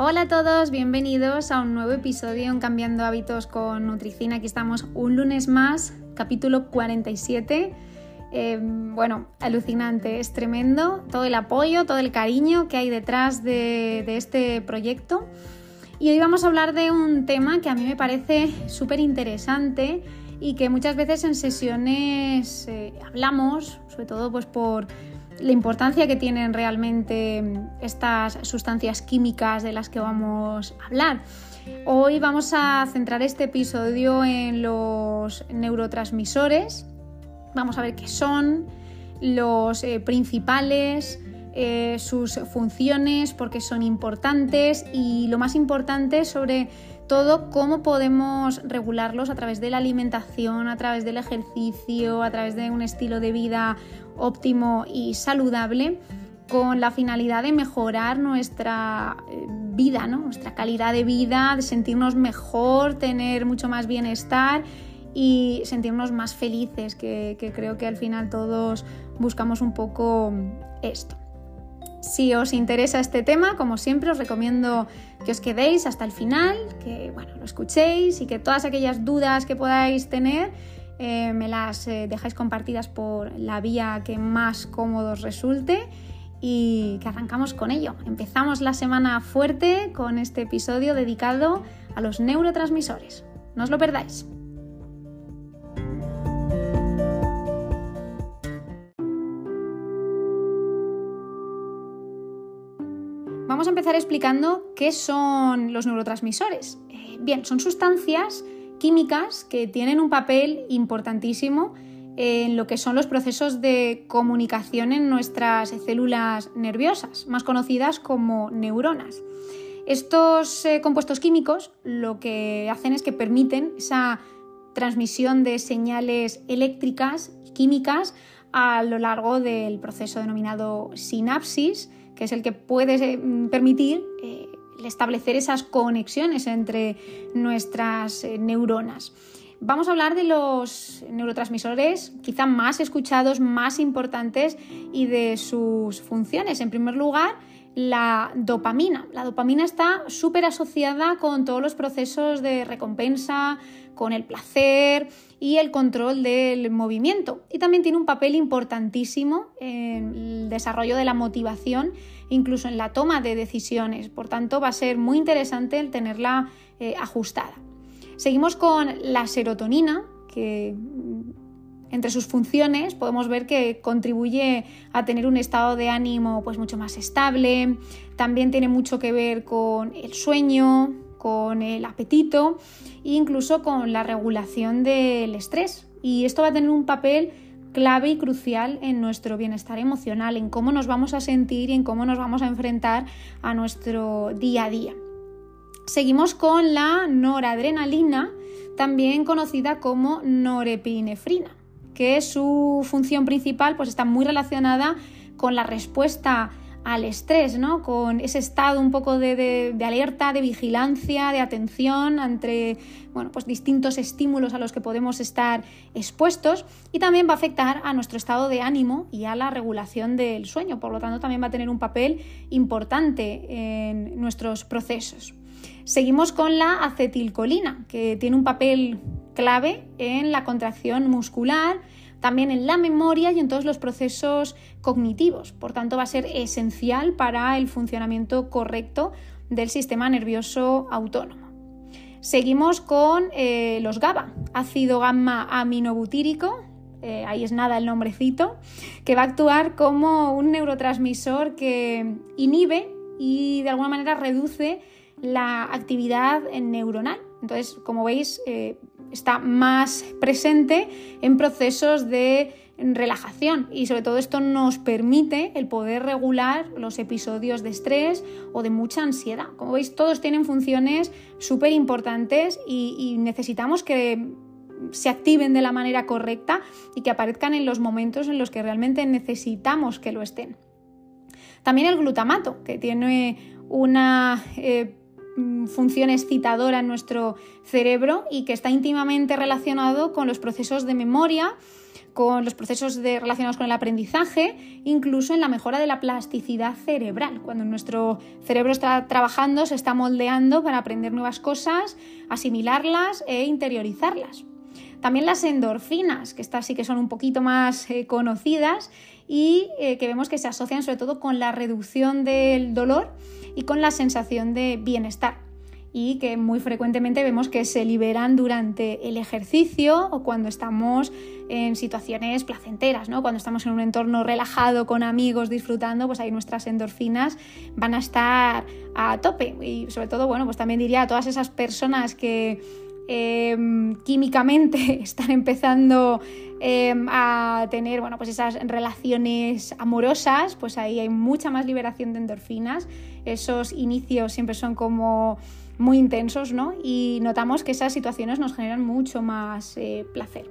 Hola a todos, bienvenidos a un nuevo episodio en Cambiando Hábitos con Nutricina. Aquí estamos un lunes más, capítulo 47. Eh, bueno, alucinante, es tremendo todo el apoyo, todo el cariño que hay detrás de, este proyecto. Y hoy vamos a hablar de un tema que a mí me parece súper interesante y que muchas veces en sesiones eh, hablamos, sobre todo pues por la importancia que tienen realmente estas sustancias químicas de las que vamos a hablar. Hoy vamos a centrar este episodio en los neurotransmisores. Vamos a ver qué son, los eh, principales, eh, sus funciones, por qué son importantes y lo más importante sobre todo cómo podemos regularlos a través de la alimentación, a través del ejercicio, a través de un estilo de vida óptimo y saludable con la finalidad de mejorar nuestra eh, vida, nuestra calidad de vida, de sentirnos mejor, tener mucho más bienestar y sentirnos más felices, que, que creo que al final todos buscamos un poco esto. Si os interesa este tema, como siempre, os recomiendo que os quedéis hasta el final, que bueno, lo escuchéis y que todas aquellas dudas que podáis tener eh, me las eh, dejáis compartidas por la vía que más cómodo os resulte y que arrancamos con ello. Empezamos la semana fuerte con este episodio dedicado a los neurotransmisores. No os lo perdáis. Vamos a empezar explicando qué son los neurotransmisores. Eh, bien, son sustancias químicas que tienen un papel importantísimo en lo que son los procesos de comunicación en nuestras células nerviosas, más conocidas como neuronas. Estos eh, compuestos químicos lo que hacen es que permiten esa transmisión de señales eléctricas químicas a lo largo del proceso denominado sinapsis, que es el que puede eh, permitir eh, establecer esas conexiones entre nuestras eh, neuronas. Vamos a hablar de los neurotransmisores quizá más escuchados, más importantes y de sus funciones. En primer lugar, la dopamina. La dopamina está súper asociada con todos los procesos de recompensa, con el placer y el control del movimiento. Y también tiene un papel importantísimo en el desarrollo de la motivación, incluso en la toma de decisiones. Por tanto, va a ser muy interesante el tenerla eh, ajustada. Seguimos con la serotonina, que entre sus funciones podemos ver que contribuye a tener un estado de ánimo pues mucho más estable, también tiene mucho que ver con el sueño, con el apetito e incluso con la regulación del estrés. Y esto va a tener un papel clave y crucial en nuestro bienestar emocional, en cómo nos vamos a sentir y en cómo nos vamos a enfrentar a nuestro día a día. Seguimos con la noradrenalina, también conocida como norepinefrina que su función principal pues, está muy relacionada con la respuesta al estrés, ¿no? con ese estado un poco de, alerta, de vigilancia, de atención ante bueno, pues distintos estímulos a los que podemos estar expuestos y también va a afectar a nuestro estado de ánimo y a la regulación del sueño, por lo tanto también va a tener un papel importante en nuestros procesos. Seguimos con la acetilcolina, que tiene un papel clave en la contracción muscular, también en la memoria y en todos los procesos cognitivos. Por tanto, va a ser esencial para el funcionamiento correcto del sistema nervioso autónomo. Seguimos con eh, los GABA, ácido gamma aminobutírico, eh, ahí es nada el nombrecito, que va a actuar como un neurotransmisor que inhibe y de alguna manera reduce la actividad neuronal. Entonces, como veis, eh, está más presente en procesos de relajación y sobre todo esto nos permite el poder regular los episodios de estrés o de mucha ansiedad. Como veis, todos tienen funciones súper importantes y, necesitamos que se activen de la manera correcta y que aparezcan en los momentos en los que realmente necesitamos que lo estén. También el glutamato, que tiene una eh, función excitadora en nuestro cerebro y que está íntimamente relacionado con los procesos de memoria, con los procesos relacionados con el aprendizaje, incluso en la mejora de la plasticidad cerebral. Cuando nuestro cerebro está trabajando, se está moldeando para aprender nuevas cosas, asimilarlas e interiorizarlas. También las endorfinas, que estas sí que son un poquito más eh, conocidas y eh, que vemos que se asocian sobre todo con la reducción del dolor y con la sensación de bienestar y que muy frecuentemente vemos que se liberan durante el ejercicio o cuando estamos en situaciones placenteras, ¿no? Cuando estamos en un entorno relajado con amigos disfrutando, pues ahí nuestras endorfinas van a estar a tope y sobre todo, bueno, pues también diría a todas esas personas que em, químicamente están empezando em, a tener bueno, pues esas relaciones amorosas, pues ahí hay mucha más liberación de endorfinas. Esos inicios siempre son como muy intensos, ¿no? Y notamos que esas situaciones nos generan mucho más eh, placer.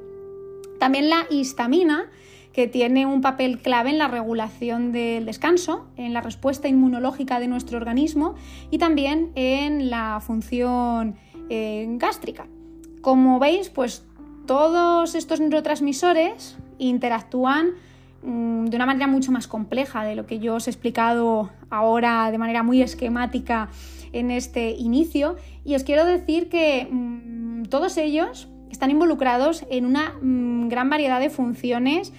También la histamina, que tiene un papel clave en la regulación del descanso, en la respuesta inmunológica de nuestro organismo y también en la función eh, gástrica. Como veis, pues todos estos neurotransmisores interactúan mm, de una manera mucho más compleja de lo que yo os he explicado ahora de manera muy esquemática en este inicio y os quiero decir que mm, todos ellos están involucrados en una mm, gran variedad de funciones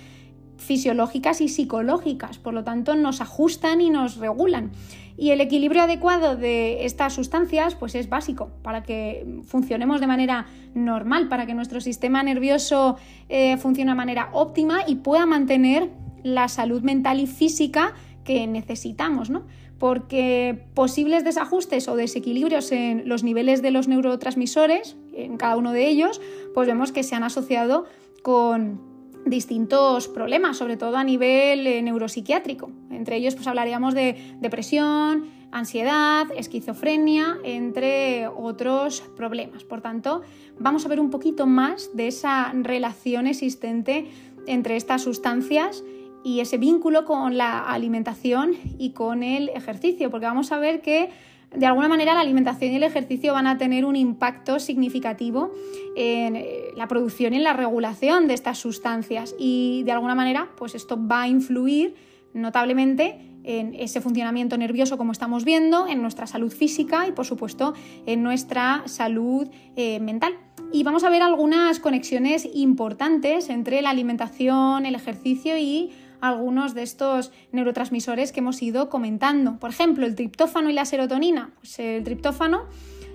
fisiológicas y psicológicas, por lo tanto nos ajustan y nos regulan. Y el equilibrio adecuado de estas sustancias pues es básico para que funcionemos de manera normal, para que nuestro sistema nervioso eh, funcione de manera óptima y pueda mantener la salud mental y física que necesitamos, ¿no? porque posibles desajustes o desequilibrios en los niveles de los neurotransmisores, en cada uno de ellos, pues vemos que se han asociado con distintos problemas, sobre todo a nivel eh, neuropsiquiátrico. Entre ellos pues hablaríamos de depresión, ansiedad, esquizofrenia, entre otros problemas. Por tanto, vamos a ver un poquito más de esa relación existente entre estas sustancias y ese vínculo con la alimentación y con el ejercicio, porque vamos a ver que de alguna manera la alimentación y el ejercicio van a tener un impacto significativo en eh, la producción y en la regulación de estas sustancias y de alguna manera pues esto va a influir notablemente en ese funcionamiento nervioso como estamos viendo, en nuestra salud física y por supuesto en nuestra salud eh, mental. Y vamos a ver algunas conexiones importantes entre la alimentación, el ejercicio y algunos de estos neurotransmisores que hemos ido comentando. Por ejemplo, el triptófano y la serotonina. Pues el triptófano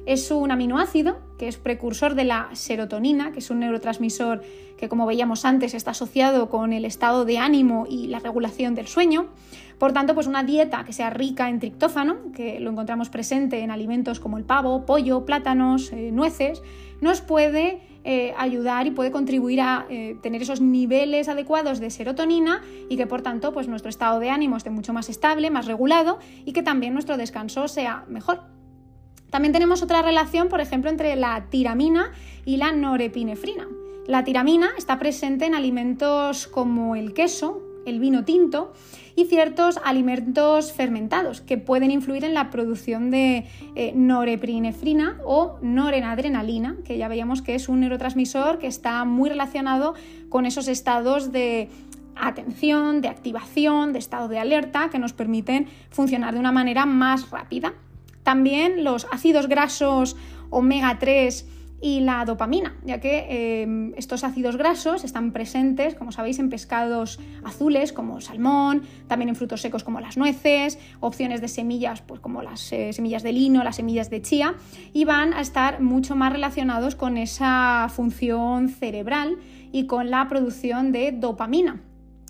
es un aminoácido que es precursor de la serotonina, que es un neurotransmisor que, como veíamos antes, está asociado con el estado de ánimo y la regulación del sueño. Por tanto, pues una dieta que sea rica en triptófano, que lo encontramos presente en alimentos como el pavo, pollo, plátanos, eh, nueces, nos puede eh, ayudar y puede contribuir a eh, tener esos niveles adecuados de serotonina y que por tanto pues nuestro estado de ánimo esté mucho más estable, más regulado y que también nuestro descanso sea mejor. También tenemos otra relación, por ejemplo, entre la tiramina y la norepinefrina. La tiramina está presente en alimentos como el queso, el vino tinto y ciertos alimentos fermentados que pueden influir en la producción de eh, norepinefrina o norenadrenalina, que ya veíamos que es un neurotransmisor que está muy relacionado con esos estados de atención, de activación, de estado de alerta que nos permiten funcionar de una manera más rápida. También los ácidos grasos omega 3 y la dopamina, ya que eh, estos ácidos grasos están presentes, como sabéis, en pescados azules como salmón, también en frutos secos como las nueces, opciones de semillas pues como las eh, semillas de lino, las semillas de chía, y van a estar mucho más relacionados con esa función cerebral y con la producción de dopamina,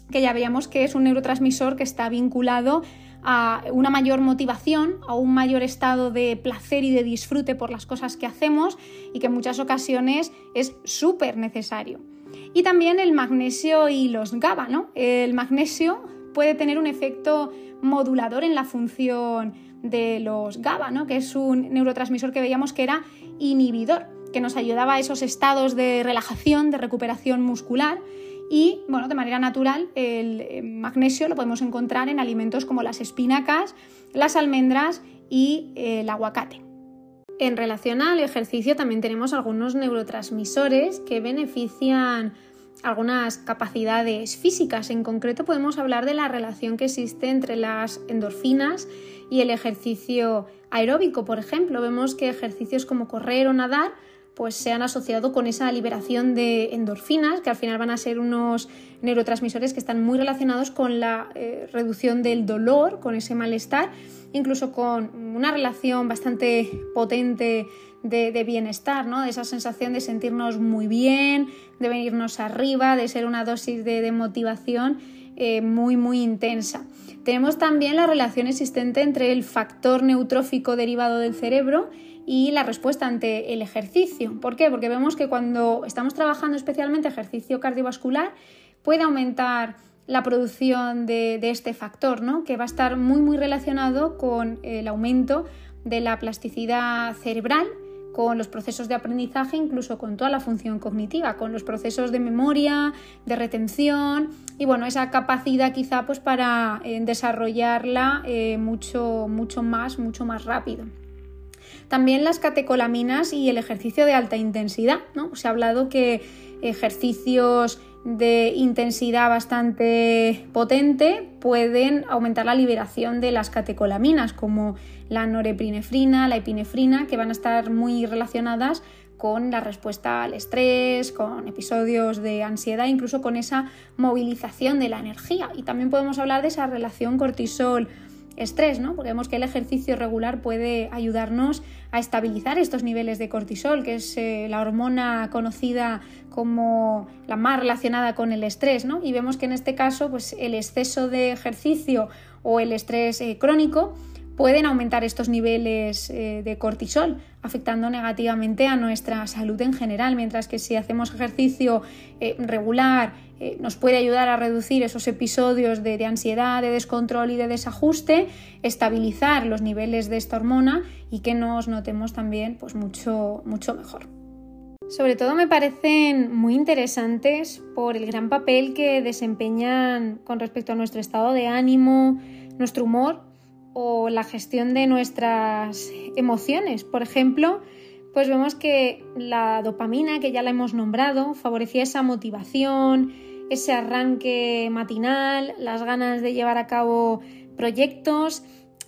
que ya veíamos que es un neurotransmisor que está vinculado a una mayor motivación, a un mayor estado de placer y de disfrute por las cosas que hacemos y que en muchas ocasiones es súper necesario. Y también el magnesio y los GABA, ¿no? El magnesio puede tener un efecto modulador en la función de los GABA, ¿no? que es un neurotransmisor que veíamos que era inhibidor, que nos ayudaba a esos estados de relajación, de recuperación muscular y bueno, de manera natural el eh, magnesio lo podemos encontrar en alimentos como las espinacas, las almendras y eh, el aguacate. En relación al ejercicio también tenemos algunos neurotransmisores que benefician algunas capacidades físicas. En concreto podemos hablar de la relación que existe entre las endorfinas y el ejercicio aeróbico. Por ejemplo, vemos que ejercicios como correr o nadar pues se han asociado con esa liberación de endorfinas, que al final van a ser unos neurotransmisores que están muy relacionados con la eh, reducción del dolor, con ese malestar, incluso con una relación bastante potente de, bienestar, ¿no? de esa sensación de sentirnos muy bien, de venirnos arriba, de ser una dosis de, motivación eh, muy, muy intensa. Tenemos también la relación existente entre el factor neutrófico derivado del cerebro y la respuesta ante el ejercicio. ¿Por qué? Porque vemos que cuando estamos trabajando especialmente ejercicio cardiovascular puede aumentar la producción de, este factor, ¿no? que va a estar muy muy relacionado con el aumento de la plasticidad cerebral, con los procesos de aprendizaje, incluso con toda la función cognitiva, con los procesos de memoria, de retención y bueno, esa capacidad quizá pues para eh, desarrollarla eh, mucho, mucho más, mucho más rápido. También las catecolaminas y el ejercicio de alta intensidad. ¿no? Se ha hablado que ejercicios de intensidad bastante potente pueden aumentar la liberación de las catecolaminas como la norepinefrina, la epinefrina, que van a estar muy relacionadas con la respuesta al estrés, con episodios de ansiedad, incluso con esa movilización de la energía. Y también podemos hablar de esa relación cortisol estrés, ¿no? Porque vemos que el ejercicio regular puede ayudarnos a estabilizar estos niveles de cortisol, que es eh, la hormona conocida como la más relacionada con el estrés, ¿no? Y vemos que en este caso, pues el exceso de ejercicio o el estrés eh, crónico pueden aumentar estos niveles eh, de cortisol, afectando negativamente a nuestra salud en general, mientras que si hacemos ejercicio eh, regular eh, nos puede ayudar a reducir esos episodios de, ansiedad, de descontrol y de desajuste, estabilizar los niveles de esta hormona y que nos notemos también pues, mucho, mucho mejor. Sobre todo me parecen muy interesantes por el gran papel que desempeñan con respecto a nuestro estado de ánimo, nuestro humor o la gestión de nuestras emociones. Por ejemplo, pues vemos que la dopamina, que ya la hemos nombrado, favorecía esa motivación, ese arranque matinal, las ganas de llevar a cabo proyectos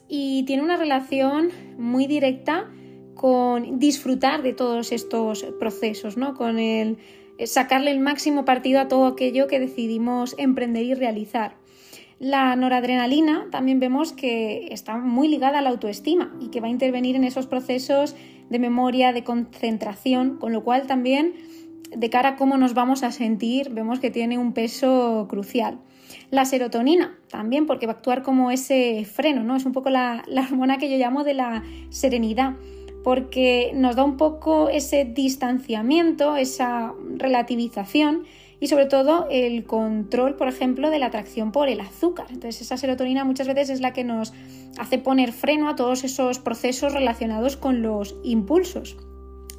y tiene una relación muy directa con disfrutar de todos estos procesos, ¿no? Con el sacarle el máximo partido a todo aquello que decidimos emprender y realizar. La noradrenalina también vemos que está muy ligada a la autoestima y que va a intervenir en esos procesos de memoria, de concentración, con lo cual también de cara a cómo nos vamos a sentir vemos que tiene un peso crucial. La serotonina también porque va a actuar como ese freno, ¿no? Es un poco la, la hormona que yo llamo de la serenidad porque nos da un poco ese distanciamiento, esa relativización y sobre todo el control, por ejemplo, de la atracción por el azúcar. Entonces esa serotonina muchas veces es la que nos hace poner freno a todos esos procesos relacionados con los impulsos.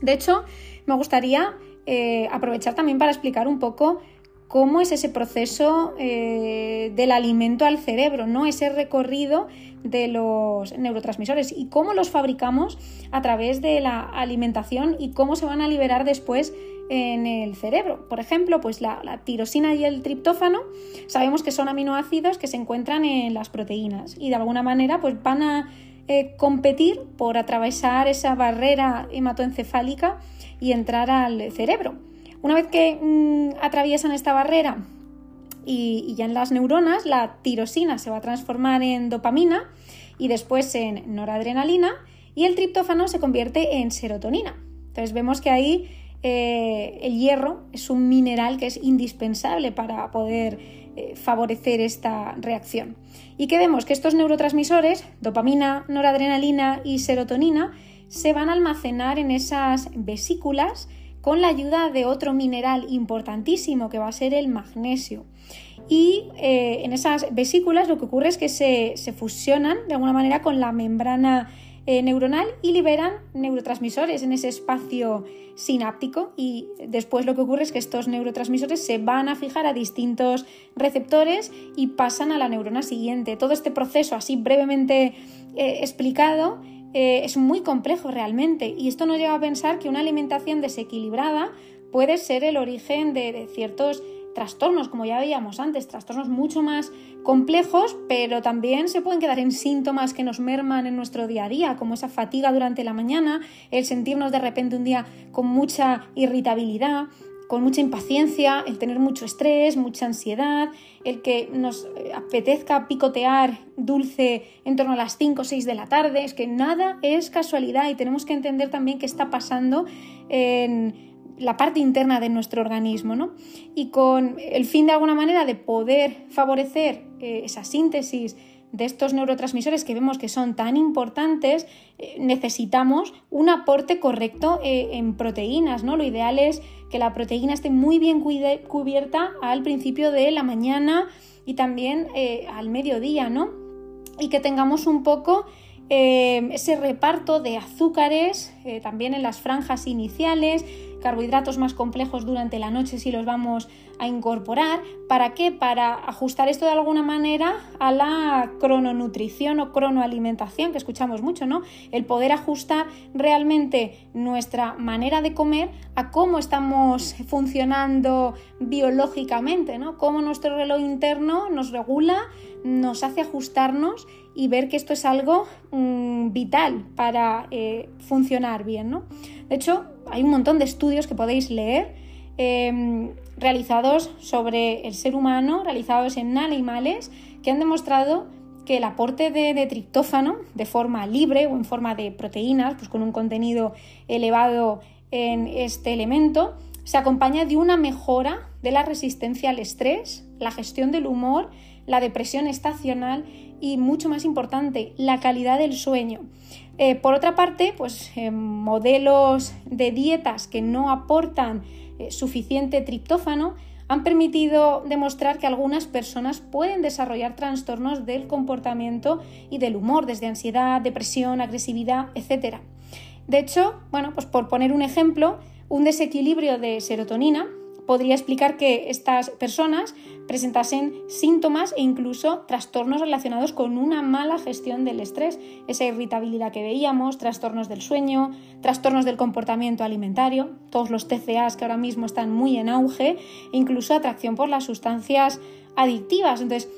De hecho, me gustaría eh, aprovechar también para explicar un poco cómo es ese proceso eh, del alimento al cerebro, ¿no? Ese recorrido de los neurotransmisores y cómo los fabricamos a través de la alimentación y cómo se van a liberar después en el cerebro. Por ejemplo, pues la, tirosina y el triptófano sabemos que son aminoácidos que se encuentran en las proteínas y de alguna manera pues van a eh, competir por atravesar esa barrera hematoencefálica y entrar al cerebro. Una vez que mm, atraviesan esta barrera y, ya en las neuronas, la tirosina se va a transformar en dopamina y después en noradrenalina y el triptófano se convierte en serotonina. Entonces vemos que ahí eh, el hierro es un mineral que es indispensable para poder eh, favorecer esta reacción. Y que vemos que estos neurotransmisores, dopamina, noradrenalina y serotonina, se van a almacenar en esas vesículas con la ayuda de otro mineral importantísimo que va a ser el magnesio. Y eh, en esas vesículas lo que ocurre es que se, se fusionan de alguna manera con la membrana eh, neuronal y liberan neurotransmisores en ese espacio sináptico y después lo que ocurre es que estos neurotransmisores se van a fijar a distintos receptores y pasan a la neurona siguiente. Todo este proceso así brevemente eh, explicado eh, es muy complejo realmente y esto nos lleva a pensar que una alimentación desequilibrada puede ser el origen de, ciertos trastornos, como ya veíamos antes, trastornos mucho más complejos, pero también se pueden quedar en síntomas que nos merman en nuestro día a día, como esa fatiga durante la mañana, el sentirnos de repente un día con mucha irritabilidad, con mucha impaciencia, el tener mucho estrés, mucha ansiedad, el que nos apetezca picotear dulce en torno a las 5 o 6 de la tarde, es que nada es casualidad y tenemos que entender también qué está pasando en la parte interna de nuestro organismo, ¿no? Y con el fin de alguna manera de poder favorecer eh, esa síntesis de estos neurotransmisores que vemos que son tan importantes, eh, necesitamos un aporte correcto eh, en proteínas, ¿no? Lo ideal es que la proteína esté muy bien cubierta al principio de la mañana y también al mediodía, ¿no? Y que tengamos un poco ese reparto de azúcares también en las franjas iniciales, carbohidratos más complejos durante la noche si los vamos a incorporar. ¿Para qué? Para ajustar esto de alguna manera a la crononutrición o cronoalimentación que escuchamos mucho, ¿no? El poder ajustar realmente nuestra manera de comer a cómo estamos funcionando biológicamente, ¿no? Cómo nuestro reloj interno nos regula, nos hace ajustarnos y ver que esto es algo mm, vital para eh, funcionar bien, ¿no? De hecho, hay un montón de estudios que podéis leer em, realizados sobre el ser humano, realizados en animales, que han demostrado que el aporte de, triptófano de forma libre o en forma de proteínas, pues con un contenido elevado en este elemento, se acompaña de una mejora de la resistencia al estrés, la gestión del humor, la depresión estacional y, mucho más importante, la calidad del sueño. Eh, por otra parte, pues eh, modelos de dietas que no aportan eh, suficiente triptófano han permitido demostrar que algunas personas pueden desarrollar trastornos del comportamiento y del humor, desde ansiedad, depresión, agresividad, etc. De hecho, bueno, pues por poner un ejemplo, un desequilibrio de serotonina podría explicar que estas personas presentasen síntomas e incluso trastornos relacionados con una mala gestión del estrés, esa irritabilidad que veíamos, trastornos del sueño, trastornos del comportamiento alimentario, todos los TCAs que ahora mismo están muy en auge, e incluso atracción por las sustancias adictivas. Entonces,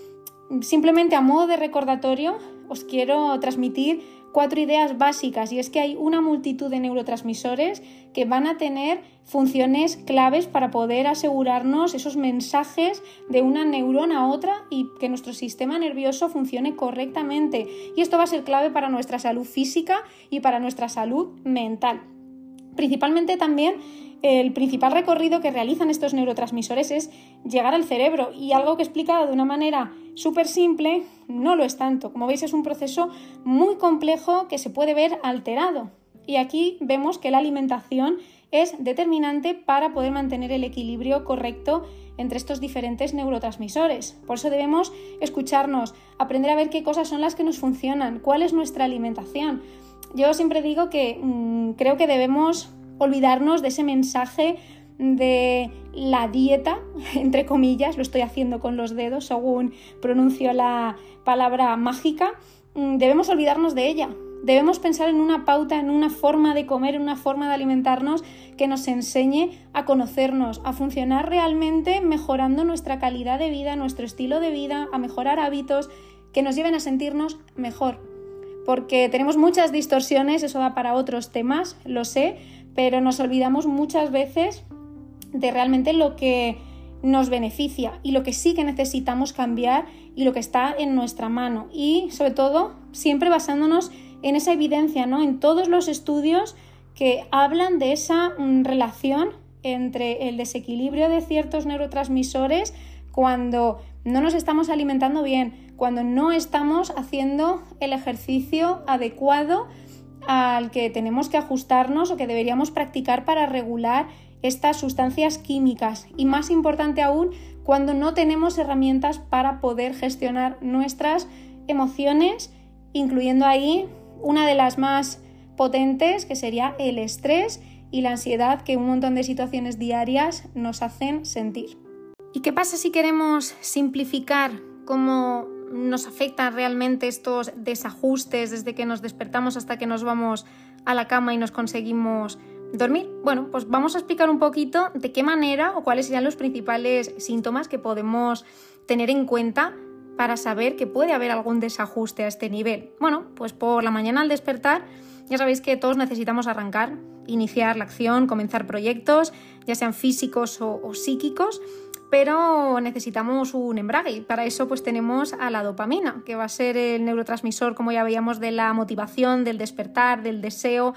simplemente a modo de recordatorio, os quiero transmitir cuatro ideas básicas y es que hay una multitud de neurotransmisores que van a tener funciones claves para poder asegurarnos esos mensajes de una neurona a otra y que nuestro sistema nervioso funcione correctamente. Y esto va a ser clave para nuestra salud física y para nuestra salud mental. Principalmente también el principal recorrido que realizan estos neurotransmisores es llegar al cerebro y algo que explicado de una manera súper simple no lo es tanto. Como veis es un proceso muy complejo que se puede ver alterado. Y aquí vemos que la alimentación es determinante para poder mantener el equilibrio correcto entre estos diferentes neurotransmisores. Por eso debemos escucharnos, aprender a ver qué cosas son las que nos funcionan, cuál es nuestra alimentación. Yo siempre digo que mm, creo que debemos olvidarnos de ese mensaje de la dieta, entre comillas, lo estoy haciendo con los dedos según pronuncio la palabra mágica, mm, debemos olvidarnos de ella. Debemos pensar en una pauta, en una forma de comer, en una forma de alimentarnos que nos enseñe a conocernos, a funcionar realmente mejorando nuestra calidad de vida, nuestro estilo de vida, a mejorar hábitos que nos lleven a sentirnos mejor. Porque tenemos muchas distorsiones, eso va para otros temas, lo sé, pero nos olvidamos muchas veces de realmente lo que nos beneficia y lo que sí que necesitamos cambiar y lo que está en nuestra mano y sobre todo siempre basándonos en esa evidencia, ¿no? En todos los estudios que hablan de esa mm, relación entre el desequilibrio de ciertos neurotransmisores cuando no nos estamos alimentando bien, cuando no estamos haciendo el ejercicio adecuado al que tenemos que ajustarnos o que deberíamos practicar para regular estas sustancias químicas y más importante aún cuando no tenemos herramientas para poder gestionar nuestras emociones, incluyendo ahí una de las más potentes que sería el estrés y la ansiedad que un montón de situaciones diarias nos hacen sentir. ¿Y qué pasa si queremos simplificar cómo nos afectan realmente estos desajustes desde que nos despertamos hasta que nos vamos a la cama y nos conseguimos dormir? Bueno, pues vamos a explicar un poquito de qué manera o cuáles serían los principales síntomas que podemos tener en cuenta para saber que puede haber algún desajuste a este nivel. Bueno, pues por la mañana al despertar ya sabéis que todos necesitamos arrancar, iniciar la acción, comenzar proyectos, ya sean físicos o, o psíquicos, pero necesitamos un embrague y para eso pues tenemos a la dopamina, que va a ser el neurotransmisor, como ya veíamos, de la motivación, del despertar, del deseo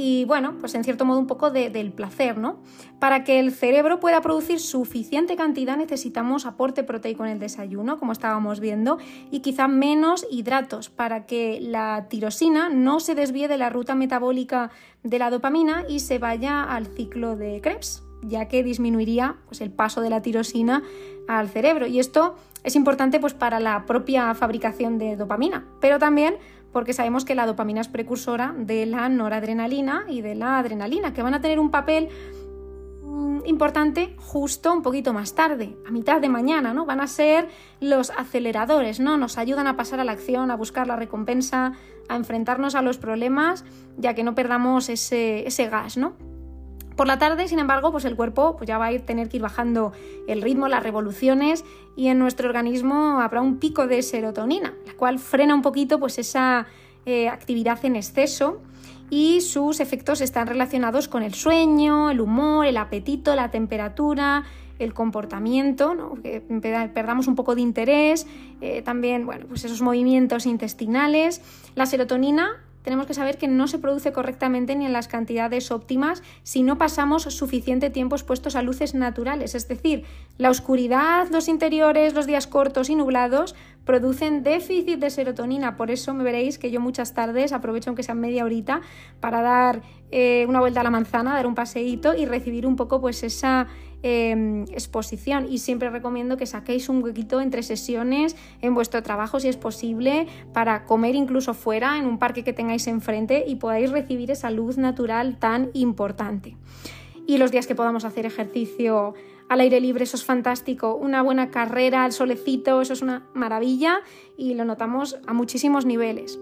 y bueno, pues en cierto modo un poco del placer, ¿no? Para que el cerebro pueda producir suficiente cantidad necesitamos aporte proteico en el desayuno, como estábamos viendo, y quizá menos hidratos para que la tirosina no se desvíe de la ruta metabólica de la dopamina y se vaya al ciclo de Krebs, ya que disminuiría pues, el paso de la tirosina al cerebro. Y esto es importante pues, para la propia fabricación de dopamina, pero también porque sabemos que la dopamina es precursora de la noradrenalina y de la adrenalina, que van a tener un papel mm, importante justo un poquito más tarde, a mitad de mañana, ¿no? Van a ser los aceleradores, ¿no? Nos ayudan a pasar a la acción, a buscar la recompensa, a enfrentarnos a los problemas, ya que no perdamos ese, ese gas, ¿no? Por la tarde, sin embargo, pues el cuerpo pues ya va a ir tener que ir bajando el ritmo, las revoluciones y en nuestro organismo habrá un pico de serotonina, la cual frena un poquito pues esa eh, actividad en exceso y sus efectos están relacionados con el sueño, el humor, el apetito, la temperatura, el comportamiento, ¿no? que perdamos un poco de interés, eh, también bueno, pues esos movimientos intestinales. La serotonina tenemos que saber que no se produce correctamente ni en las cantidades óptimas si no pasamos suficiente tiempo expuestos a luces naturales. Es decir, la oscuridad, los interiores, los días cortos y nublados producen déficit de serotonina. Por eso me veréis que yo muchas tardes aprovecho aunque sea media horita para dar eh, una vuelta a la manzana, dar un paseíto y recibir un poco pues esa Em, exposición y siempre recomiendo que saquéis un huequito entre sesiones en vuestro trabajo si es posible para comer incluso fuera en un parque que tengáis enfrente y podáis recibir esa luz natural tan importante. Y los días que podamos hacer ejercicio al aire libre, eso es fantástico. Una buena carrera al solecito, eso es una maravilla y lo notamos a muchísimos niveles.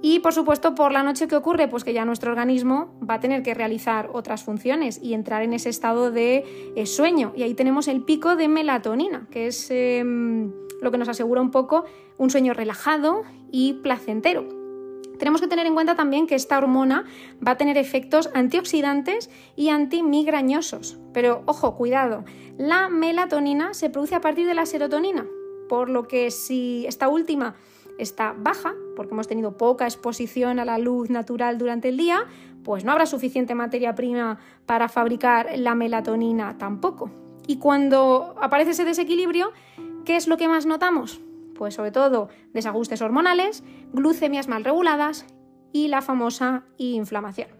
Y por supuesto, por la noche, ¿qué ocurre? Pues que ya nuestro organismo va a tener que realizar otras funciones y entrar en ese estado de eh, sueño. Y ahí tenemos el pico de melatonina, que es em, lo que nos asegura un poco un sueño relajado y placentero. Tenemos que tener en cuenta también que esta hormona va a tener efectos antioxidantes y antimigrañosos. Pero ojo, cuidado, la melatonina se produce a partir de la serotonina, por lo que si esta última está baja, porque hemos tenido poca exposición a la luz natural durante el día, pues no habrá suficiente materia prima para fabricar la melatonina tampoco. Y cuando aparece ese desequilibrio, ¿qué es lo que más notamos? Pues sobre todo desajustes hormonales, glucemias mal reguladas y la famosa inflamación.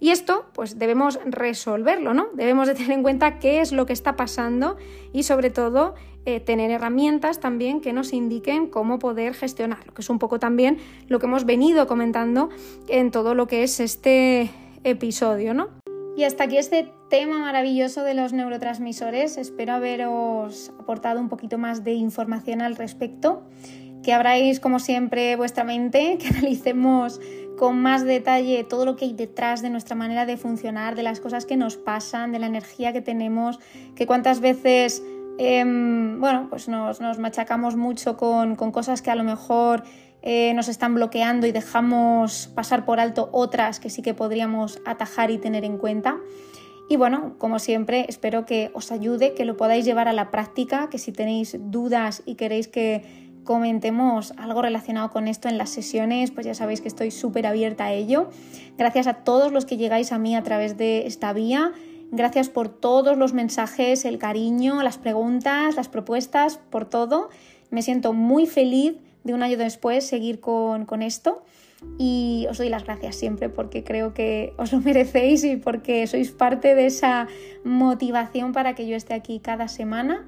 Y esto, pues debemos resolverlo, ¿no? Debemos de tener en cuenta qué es lo que está pasando y sobre todo eh, tener herramientas también que nos indiquen cómo poder gestionarlo, que es un poco también lo que hemos venido comentando en todo lo que es este episodio, ¿no? Y hasta aquí este tema maravilloso de los neurotransmisores. Espero haberos aportado un poquito más de información al respecto, que abráis como siempre vuestra mente, que analicemos con más detalle todo lo que hay detrás de nuestra manera de funcionar, de las cosas que nos pasan, de la energía que tenemos, que cuántas veces Em, bueno, pues nos, machacamos mucho con, cosas que a lo mejor eh, nos están bloqueando y dejamos pasar por alto otras que sí que podríamos atajar y tener en cuenta. Y bueno, como siempre, espero que os ayude, que lo podáis llevar a la práctica, que si tenéis dudas y queréis que comentemos algo relacionado con esto en las sesiones, pues ya sabéis que estoy súper abierta a ello. Gracias a todos los que llegáis a mí a través de esta vía. Gracias por todos los mensajes, el cariño, las preguntas, las propuestas, por todo. Me siento muy feliz de un año después seguir con, esto y os doy las gracias siempre porque creo que os lo merecéis y porque sois parte de esa motivación para que yo esté aquí cada semana.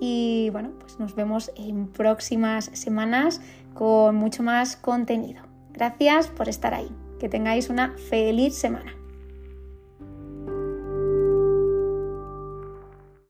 Y bueno, pues nos vemos en próximas semanas con mucho más contenido. Gracias por estar ahí. Que tengáis una feliz semana.